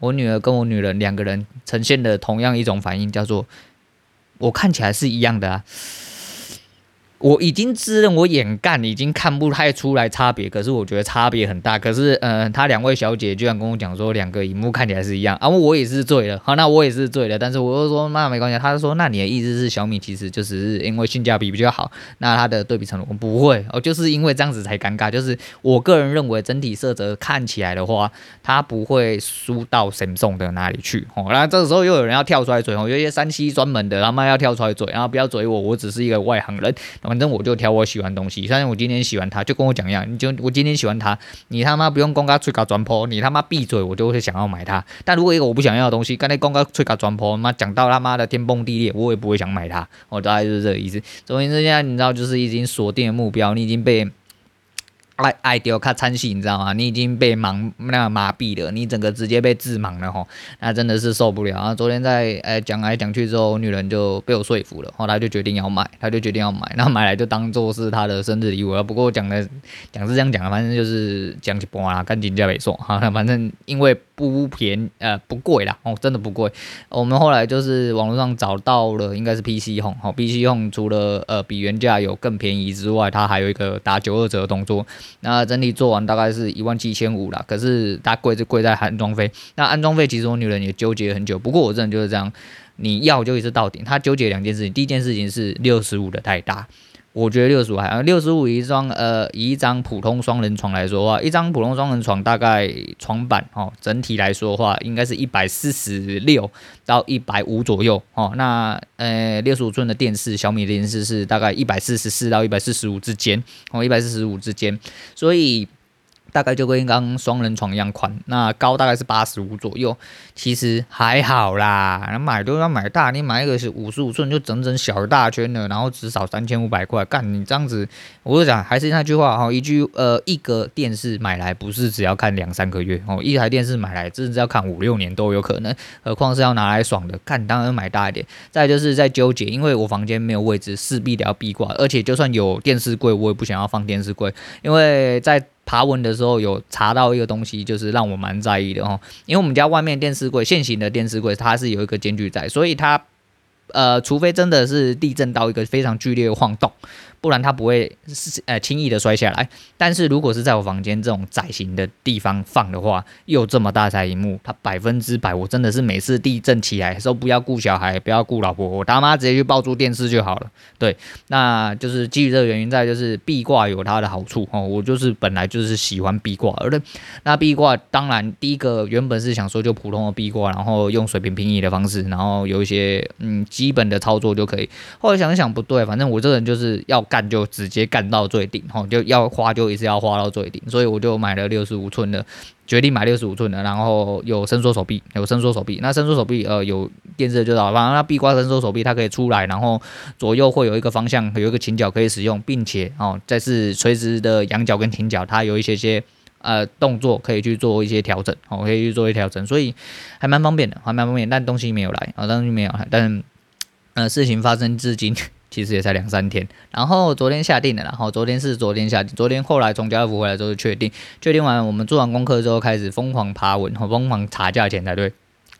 我女儿跟我女人两个人呈现的同样一种反应，叫做我看起来是一样的啊。我已经自认我眼干已经看不太出来差别，可是我觉得差别很大。可是，呃，他两位小姐居然跟我讲说，两个荧幕看起来是一样啊，我也是醉了。好，那我也是醉了。但是我又说，那没关系。他就说，那你的意思是小米其实就是因为性价比比较好，那它的对比程度不会哦，就是因为这样子才尴尬。就是我个人认为整体色泽看起来的话，它不会输到 Samsung 的哪里去。哦，然后这个时候又有人要跳出来嘴，哦，有一些山西专门的他妈要跳出来嘴，然后不要嘴我，我只是一个外行人。反正我就挑我喜欢东西，虽然我今天喜欢它，就跟我讲一样，你就我今天喜欢它，你他妈不用公开吹搞转坡，你他妈闭嘴，我就会想要买它。但如果一个我不想要的东西，刚才公开吹搞转坡，妈讲到他妈的天崩地裂，我也不会想买它。我大概就是这个意思。总而言之，现在你知道，就是已经锁定了目标，你已经被。爱爱丢看参戏，你知道吗？你已经被盲那个麻痹了，你整个直接被致盲了吼，那真的是受不了。然后昨天在呃讲来讲去之后，女人就被我说服了，后来就决定要买，她就决定要买，然后买来就当做是她的生日礼物。不过讲的讲是这样讲的，反正就是讲一半啦，赶紧交尾说哈，反正因为。不便宜，呃，不贵啦，哦，真的不贵。我们后来就是网络上找到了，应该是 PC Home，好，PC 控除了呃比原价有更便宜之外，它还有一个打九二折的动作。那整体做完大概是一万七千五啦，可是它贵就贵在安装费。那安装费其实我女人也纠结很久，不过我真的就是这样，你要就一次到顶。她纠结两件事情，第一件事情是六十五的太大。我觉得六十五还，六十五一张，呃，以一张普通双人床来说的话，一张普通双人床大概床板哦，整体来说的话，应该是一百四十六到一百五左右哦。那呃，六十五寸的电视，小米电视是大概一百四十四到一百四十五之间哦，一百四十五之间，所以。大概就跟一张双人床一样宽，那高大概是八十五左右，其实还好啦。买都要买大，你买一个是五十五寸就整整小一大圈了，然后至少三千五百块，干你这样子，我就讲还是那句话哈，一句呃，一个电视买来不是只要看两三个月哦，一台电视买来真是要看五六年都有可能，何况是要拿来爽的，看当然买大一点。再就是在纠结，因为我房间没有位置，势必得要壁挂，而且就算有电视柜，我也不想要放电视柜，因为在。爬文的时候有查到一个东西，就是让我蛮在意的哦，因为我们家外面电视柜，现行的电视柜它是有一个间距在，所以它，呃，除非真的是地震到一个非常剧烈的晃动。不然它不会是呃轻易的摔下来，但是如果是在我房间这种窄型的地方放的话，又这么大台荧幕，它百分之百，我真的是每次地震起来的时候，不要顾小孩，不要顾老婆，我他妈直接去抱住电视就好了。对，那就是基于这个原因，在就是壁挂有它的好处哦，我就是本来就是喜欢壁挂，而那壁挂当然第一个原本是想说就普通的壁挂，然后用水平平移的方式，然后有一些嗯基本的操作就可以。后来想想不对，反正我这人就是要。干就直接干到最顶，吼，就要花就一直要花到最顶，所以我就买了六十五寸的，决定买六十五寸的，然后有伸缩手臂，有伸缩手臂，那伸缩手臂呃有电视就知道，反正它壁挂伸缩手臂它可以出来，然后左右会有一个方向，有一个倾角可以使用，并且哦再是垂直的仰角跟挺角，它有一些些呃动作可以去做一些调整，哦可以去做一些调整，所以还蛮方便的，还蛮方便，但东西没有来啊，东西没有来，但呃事情发生至今。其实也才两三天，然后昨天下定了，然后昨天是昨天下定，昨天后来从家乐福回来之后确定，确定完我们做完功课之后开始疯狂爬文，和疯狂查价钱才对，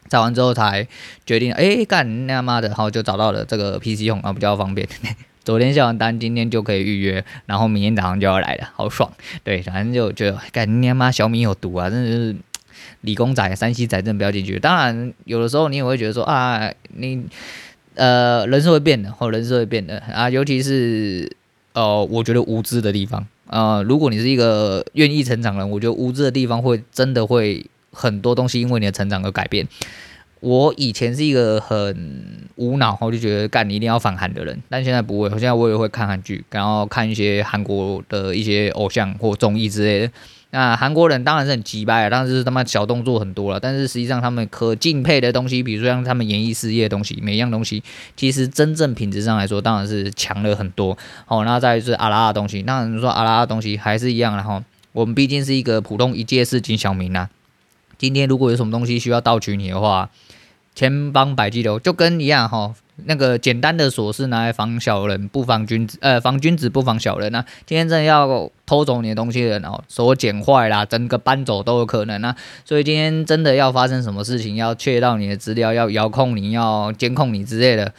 查完之后才决定，哎干他妈的，然后就找到了这个 PC Home 啊，比较方便。昨天下完单，今天就可以预约，然后明天早上就要来了，好爽。对，反正就觉得干你他妈小米有毒啊，真的是理工仔、山西仔真不要进去。当然有的时候你也会觉得说啊，你。呃，人是会变的，或人是会变的啊，尤其是呃，我觉得无知的地方啊、呃，如果你是一个愿意成长的人，我觉得无知的地方会真的会很多东西因为你的成长而改变。我以前是一个很无脑，我就觉得干你一定要反韩的人，但现在不会，现在我也会看韩剧，然后看一些韩国的一些偶像或综艺之类的。那韩国人当然是很机掰啊，当然是他妈小动作很多了，但是实际上他们可敬佩的东西，比如说像他们演艺事业的东西，每一样东西其实真正品质上来说，当然是强了很多。好，那再就是阿拉的东西，那你说阿拉的东西还是一样，然后我们毕竟是一个普通一介市井小民呐。今天如果有什么东西需要盗取你的话，千方百计的，就跟一样哈。那个简单的锁是拿来防小人，不防君子。呃，防君子不防小人。啊今天真的要偷走你的东西的人哦，锁剪坏啦，整个搬走都有可能啊。所以今天真的要发生什么事情，要窃盗你的资料，要遥控你，要监控你之类的。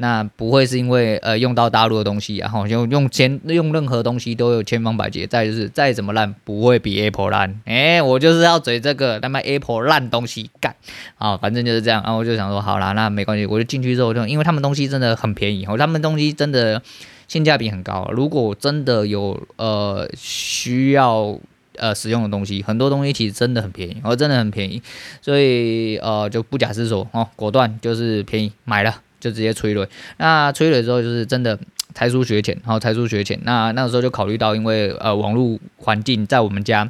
那不会是因为呃用到大陆的东西，然后用用千用任何东西都有千方百计。再就是再怎么烂，不会比 Apple 烂。哎，我就是要嘴这个他妈 Apple 烂东西干啊，反正就是这样。然后我就想说，好啦，那没关系，我就进去之后就因为他们东西真的很便宜，哦，他们东西真的性价比很高。如果真的有呃需要呃使用的东西，很多东西其实真的很便宜，哦，真的很便宜，所以呃就不假思索哦，果断就是便宜买了。就直接催泪，那催泪之后就是真的才疏学浅，然后才疏学浅。那那个时候就考虑到，因为呃网络环境在我们家，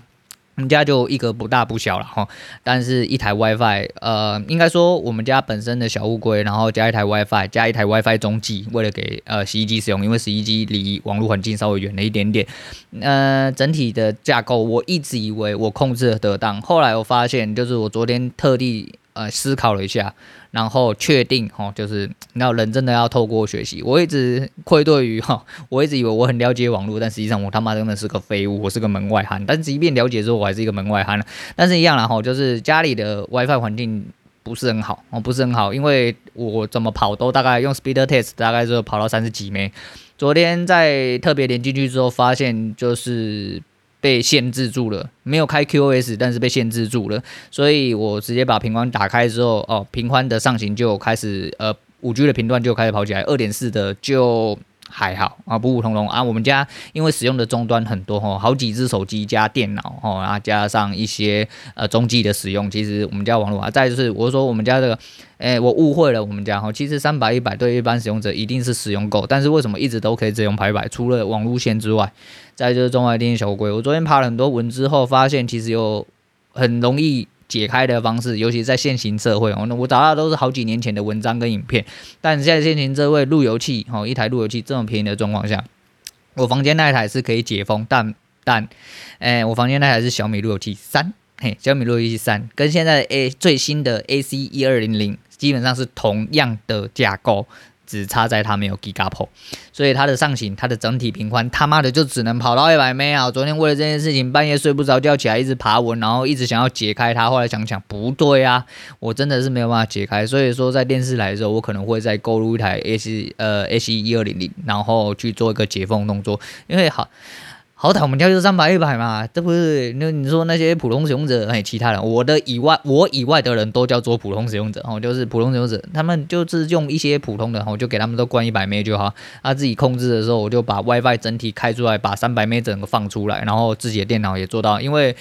我们家就一个不大不小了哈，但是一台 WiFi，呃，应该说我们家本身的小乌龟，然后加一台 WiFi，加一台 WiFi 中继，为了给呃洗衣机使用，因为洗衣机离网络环境稍微远了一点点。呃，整体的架构我一直以为我控制得当，后来我发现，就是我昨天特地呃思考了一下。然后确定哦，就是那人真的要透过学习。我一直愧对于哈，我一直以为我很了解网络，但实际上我他妈真的是个废物，我是个门外汉。但是即便了解之后，我还是一个门外汉。但是一样啦哈，就是家里的 WiFi 环境不是很好哦，不是很好，因为我怎么跑都大概用 Speed Test 大概就跑到三十几枚。昨天在特别连进去之后，发现就是。被限制住了，没有开 QoS，但是被限制住了，所以我直接把频宽打开之后，哦，频宽的上行就开始，呃，五 G 的频段就开始跑起来，二点四的就。还好啊，普普通通啊。我们家因为使用的终端很多吼，好几只手机加电脑吼，然后加上一些呃中继的使用，其实我们家网络啊，再就是我说我们家这个，诶、我误会了我们家吼，其实三百一百对一般使用者一定是使用够，但是为什么一直都可以只用百百？除了网路线之外，再就是中华电信小乌龟，我昨天爬了很多文之后，发现其实有很容易。解开的方式，尤其在现行社会哦，那我找到都是好几年前的文章跟影片。但现在现行社会路由器哦，一台路由器这么便宜的状况下，我房间那一台是可以解封，但但，诶、我房间那台是小米路由器三，嘿，小米路由器三跟现在 A 最新的 AC 一二零零基本上是同样的架构。只差在它没有 Giga p o 所以它的上行，它的整体平宽他妈的就只能跑到一百 M 啊！昨天为了这件事情半夜睡不着觉起来一直爬文，然后一直想要解开它，后来想想不对啊，我真的是没有办法解开，所以说在电视来的时候，我可能会再购入一台 S 呃 AC 一二零零，然后去做一个解封动作，因为好。好歹我们家就三百一百嘛，对不对？那你说那些普通使用者，哎，其他人，我的以外，我以外的人都叫做普通使用者，哦，就是普通使用者，他们就是用一些普通的，我就给他们都关一百枚就好。他自己控制的时候，我就把 WiFi 整体开出来，把三百 M 整个放出来，然后自己的电脑也做到，因为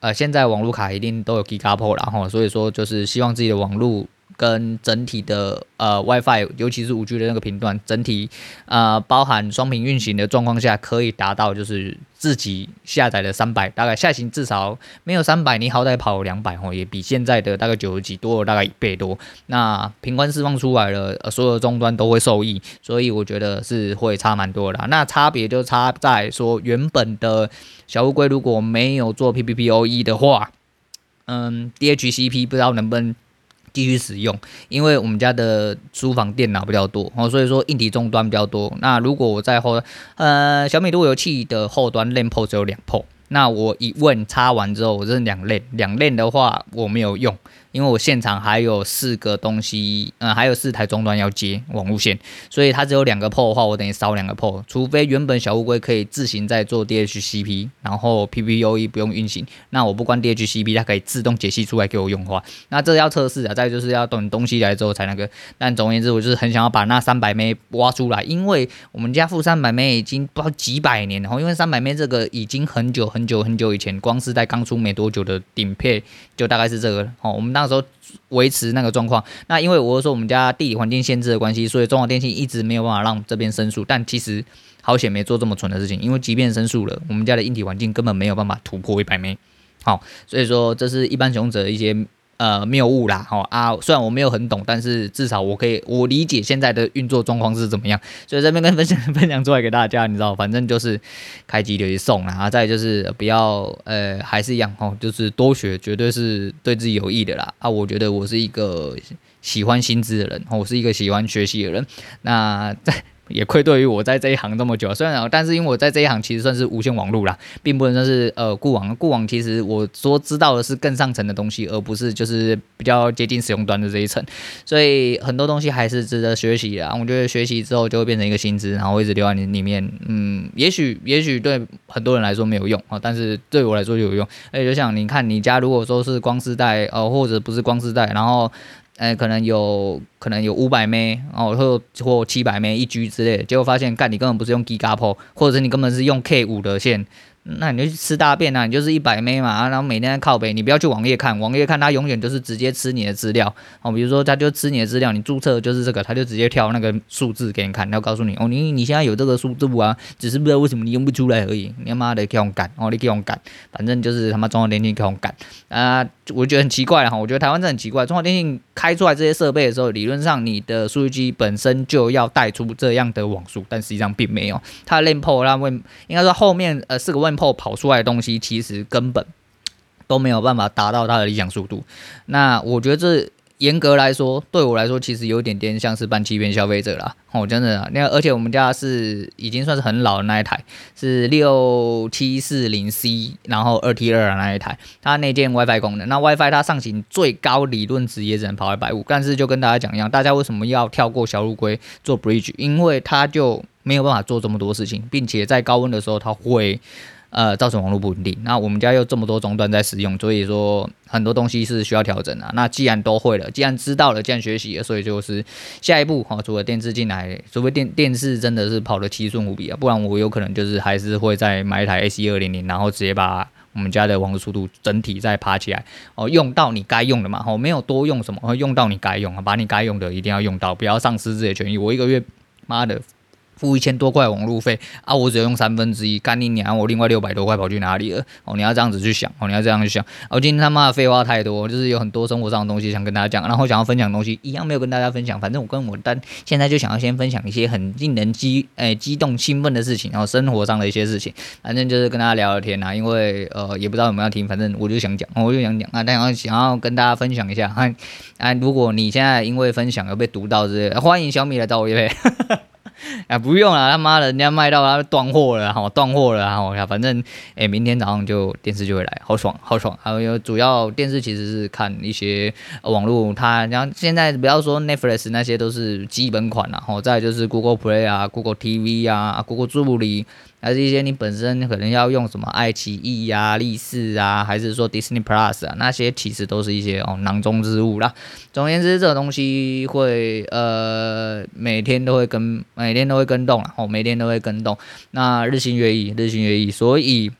呃，现在网络卡一定都有 Gigaport 然后所以说就是希望自己的网络。跟整体的呃 WiFi，尤其是五 G 的那个频段，整体呃包含双频运行的状况下，可以达到就是自己下载的三百，大概下行至少没有三百，你好歹跑两百哦，也比现在的大概九十几多了大概一倍多。那频宽释放出来了，呃，所有终端都会受益，所以我觉得是会差蛮多的。那差别就差在说，原本的小乌龟如果没有做 PPPoE 的话，嗯，DHCP 不知道能不能。继续使用，因为我们家的书房电脑比较多哦，所以说硬体终端比较多。那如果我在后，呃，小米路由器的后端 LAN port 只有两 p 那我一问插完之后，我这两链两链的话我没有用。因为我现场还有四个东西，嗯，还有四台终端要接网路线，所以它只有两个 port 的话，我等于烧两个 port。除非原本小乌龟可以自行在做 DHCP，然后 P P U E 不用运行，那我不关 DHCP，它可以自动解析出来给我用的话，那这要测试啊，再就是要等东西来之后才那个。但总而言之，我就是很想要把那三百枚挖出来，因为我们家负三百枚已经不知道几百年，然后因为三百枚这个已经很久很久很久以前，光是在刚出没多久的顶配就大概是这个哦，我们当。那时候维持那个状况，那因为我说我们家地理环境限制的关系，所以中华电信一直没有办法让这边申诉。但其实好险没做这么蠢的事情，因为即便申诉了，我们家的硬体环境根本没有办法突破一百枚。好，所以说这是一般使用者一些。呃，谬误啦，哈啊，虽然我没有很懂，但是至少我可以，我理解现在的运作状况是怎么样，所以这边跟分享分享出来给大家，你知道，反正就是开机就去送啦，啊，再就是不要，呃，还是一样，哦，就是多学绝对是对自己有益的啦，啊，我觉得我是一个喜欢薪资的人，我是一个喜欢学习的人。那在。也愧对于我在这一行这么久，虽然，但是因为我在这一行其实算是无线网络啦，并不能算是呃固网。固网其实我所知道的是更上层的东西，而不是就是比较接近使用端的这一层。所以很多东西还是值得学习的。我觉得学习之后就会变成一个薪资，然后一直留在你里面。嗯，也许也许对很多人来说没有用啊，但是对我来说就有用。而且就像你看，你家如果说是光丝带，呃，或者不是光丝带，然后。呃、可能有可能有五百 M 哦，或或七百枚一 G 之类的，结果发现，干你根本不是用 Gigaport，或者是你根本是用 K 五的线。那你就去吃大便啊！你就是一百枚嘛，然后每天在靠北，你不要去网页看，网页看它永远就是直接吃你的资料哦。比如说，它就吃你的资料，你注册就是这个，它就直接跳那个数字给你看，然后告诉你哦，你你现在有这个数字啊，只是不知道为什么你用不出来而已。你他妈的给我干哦，你给我干，反正就是他妈中华电信给我干啊！我觉得很奇怪哈，我觉得台湾真很奇怪，中华电信开出来这些设备的时候，理论上你的数据机本身就要带出这样的网速，但实际上并没有。它的 LAN port 那问应该说后面呃四个 WAN port 跑出来的东西，其实根本都没有办法达到它的理想速度。那我觉得这。严格来说，对我来说其实有点点像是半欺骗消费者啦。哦，真的啊，那而且我们家是已经算是很老的那一台，是六七四零 C，然后二 T 二的那一台，它内建 WiFi 功能。那 WiFi 它上行最高理论值也只能跑一百五，但是就跟大家讲一样，大家为什么要跳过小乌龟做 Bridge？因为它就没有办法做这么多事情，并且在高温的时候它会。呃，造成网络不稳定。那我们家又这么多终端在使用，所以说很多东西是需要调整的。那既然都会了，既然知道了，既然学习了，所以就是下一步哈，除了电视进来，除非电电视真的是跑得七顺无比啊，不然我有可能就是还是会再买一台 AC 二零零，然后直接把我们家的网络速度整体再爬起来哦，用到你该用的嘛，哦，没有多用什么，用到你该用啊，把你该用的一定要用到，不要丧失自己的权益。我一个月，妈的。付一千多块网路费啊，我只用三分之一，干你娘！我另外六百多块跑去哪里了？哦，你要这样子去想，哦，你要这样去想。我、哦、今天他妈的废话太多，就是有很多生活上的东西想跟大家讲，然后想要分享的东西一样没有跟大家分享。反正我跟我单现在就想要先分享一些很令人激诶、激动兴奋的事情，然后生活上的一些事情，反正就是跟大家聊聊天啊。因为呃也不知道有没有听，反正我就想讲，我就想讲啊，但想要想要跟大家分享一下。啊，啊如果你现在因为分享而被读到之类的，欢迎小米来找我业配。啊，不用了，他妈的，人家卖到他断货了，哈，断货了，哈，反正，哎、明天早上就电视就会来，好爽，好爽。还有主要电视其实是看一些网络，它，然后现在不要说 Netflix 那些都是基本款了，然后再就是 Google Play 啊，Google TV 啊，Google 助理。还是一些你本身可能要用什么爱奇艺呀、力视啊，还是说 Disney Plus 啊，那些其实都是一些哦囊中之物啦。总而言之，这个东西会呃每天都会跟每天都会跟动啦，哦每天都会跟动。那日新月异，日新月异，所以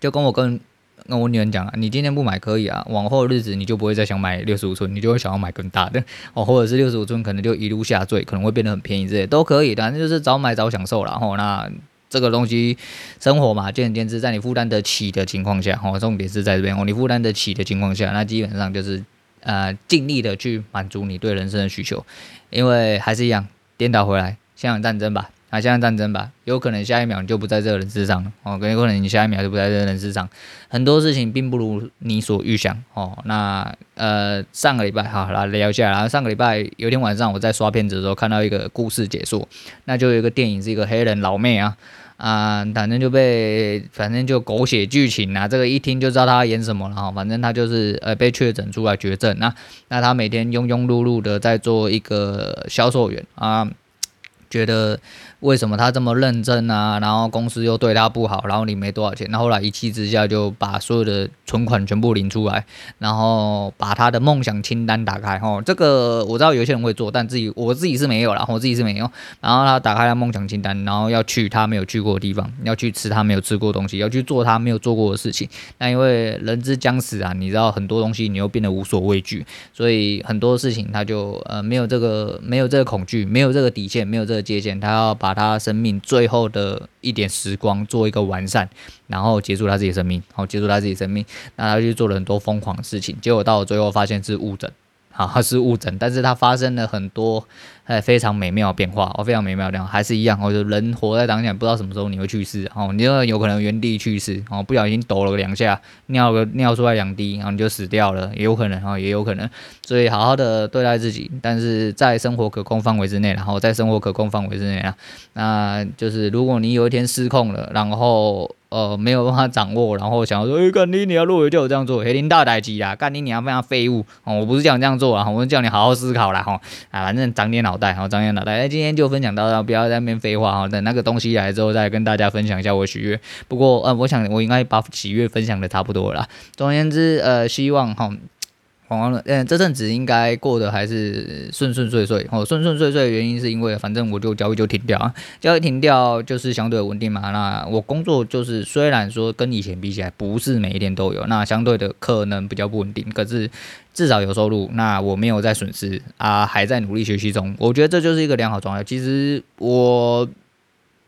就跟我跟跟我女儿讲啊，你今天不买可以啊，往后日子你就不会再想买六十五寸，你就会想要买更大的哦，或者是六十五寸可能就一路下坠，可能会变得很便宜，这些都可以，反正就是早买早享受啦。吼那。这个东西，生活嘛，见仁见智，在你负担得起的情况下，哦，重点是在这边哦，你负担得起的情况下，那基本上就是呃尽力的去满足你对人生的需求，因为还是一样，颠倒回来，像战争吧，啊，像战争吧，有可能下一秒你就不在这个人世上了，哦，有可能你下一秒就不在这个人世上，很多事情并不如你所预想，哦，那呃上个礼拜好来聊一下，然后上个礼拜有一天晚上我在刷片子的时候看到一个故事解说，那就有一个电影是一个黑人老妹啊。啊，反正就被，反正就狗血剧情啊，这个一听就知道他演什么了哈。反正他就是呃被确诊出来绝症，那那他每天庸庸碌碌的在做一个销售员啊，觉得。为什么他这么认真啊？然后公司又对他不好，然后你没多少钱。那后，来一气之下就把所有的存款全部领出来，然后把他的梦想清单打开。哦，这个我知道有些人会做，但自己我自己是没有啦，我自己是没有。然后他打开他梦想清单，然后要去他没有去过的地方，要去吃他没有吃过的东西，要去做他没有做过的事情。那因为人之将死啊，你知道很多东西你又变得无所畏惧，所以很多事情他就呃没有这个没有这个恐惧，没有这个底线，没有这个界限，他要把。他生命最后的一点时光做一个完善，然后结束他自己生命，好结束他自己生命，那他就做了很多疯狂的事情，结果到了最后发现是误诊，啊，它是误诊，但是它发生了很多。哎，非常美妙的变化哦，非常美妙的变化，还是一样哦，就人活在当下，不知道什么时候你会去世哦，你就有可能原地去世哦，不小心抖了两下，尿个尿出来两滴，然后你就死掉了，也有可能哦，也有可能，所以好好的对待自己，但是在生活可控范围之内，然后在生活可控范围之内啊，那就是如果你有一天失控了，然后。呃，没有办法掌握，然后想要说，哎、干你你要落尾叫我这样做，黑林大代机啊，干你你要非常废物哦，我不是叫你这样做啊，我是叫你好好思考啦哈，啊，反正长点脑袋，好长点脑袋，那今天就分享到这，不要在那边废话哈，等那个东西来之后再跟大家分享一下我喜悦。不过呃，我想我应该把喜悦分享的差不多了，总而言之，呃，希望哈。完了，嗯，这阵子应该过得还是顺顺遂遂。哦，顺顺遂遂的原因是因为，反正我就交易就停掉啊，交易停掉就是相对稳定嘛。那我工作就是虽然说跟以前比起来不是每一天都有，那相对的可能比较不稳定，可是至少有收入。那我没有在损失啊，还在努力学习中。我觉得这就是一个良好状态。其实我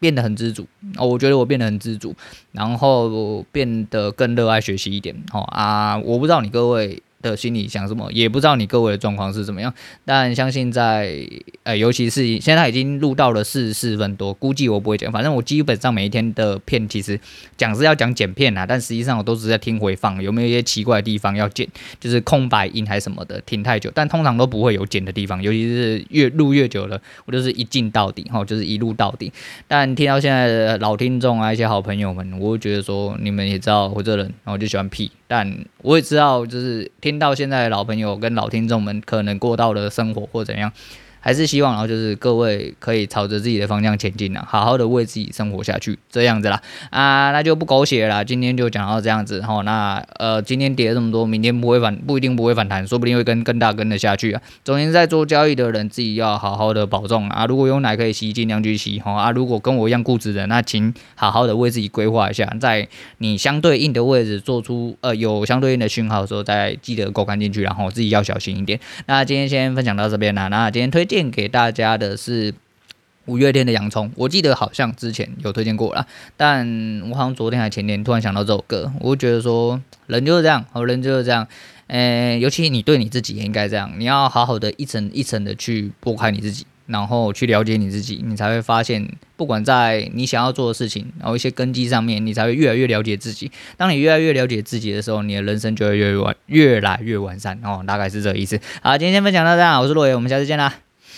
变得很知足，哦，我觉得我变得很知足，然后变得更热爱学习一点。哦啊，我不知道你各位。心里想什么，也不知道你各位的状况是怎么样，但相信在呃，尤其是现在已经录到了四十四分多，估计我不会剪，反正我基本上每一天的片其实讲是要讲剪片啊，但实际上我都是在听回放，有没有一些奇怪的地方要剪，就是空白音还是什么的，停太久，但通常都不会有剪的地方，尤其是越录越久了，我就是一镜到底，哈，就是一录到底。但听到现在的老听众啊，一些好朋友们，我会觉得说你们也知道我这人，然后就喜欢屁。但我也知道，就是听到现在的老朋友跟老听众们可能过到了生活或怎样。还是希望，然后就是各位可以朝着自己的方向前进啊，好好的为自己生活下去，这样子啦啊，那就不狗血了，今天就讲到这样子哈。那呃，今天跌了这么多，明天不会反，不一定不会反弹，说不定会跟更大跟的下去啊。总之，在做交易的人自己要好好的保重啊。如果有奶可以吸，尽量去吸哈啊。如果跟我一样固执的，那请好好的为自己规划一下，在你相对应的位置做出呃有相对应的讯号的时候，再记得勾杆进去，然后自己要小心一点。那今天先分享到这边了，那今天推。荐给大家的是五月天的《洋葱》，我记得好像之前有推荐过了，但我好像昨天还前天突然想到这首歌，我觉得说人就是这样，好人就是这样，诶，尤其你对你自己也应该这样，你要好好的一层一层的去剥开你自己。然后去了解你自己，你才会发现，不管在你想要做的事情，然后一些根基上面，你才会越来越了解自己。当你越来越了解自己的时候，你的人生就会越完越来越完善。哦，大概是这个意思。好，今天分享到这样，我是洛爷，我们下次见啦。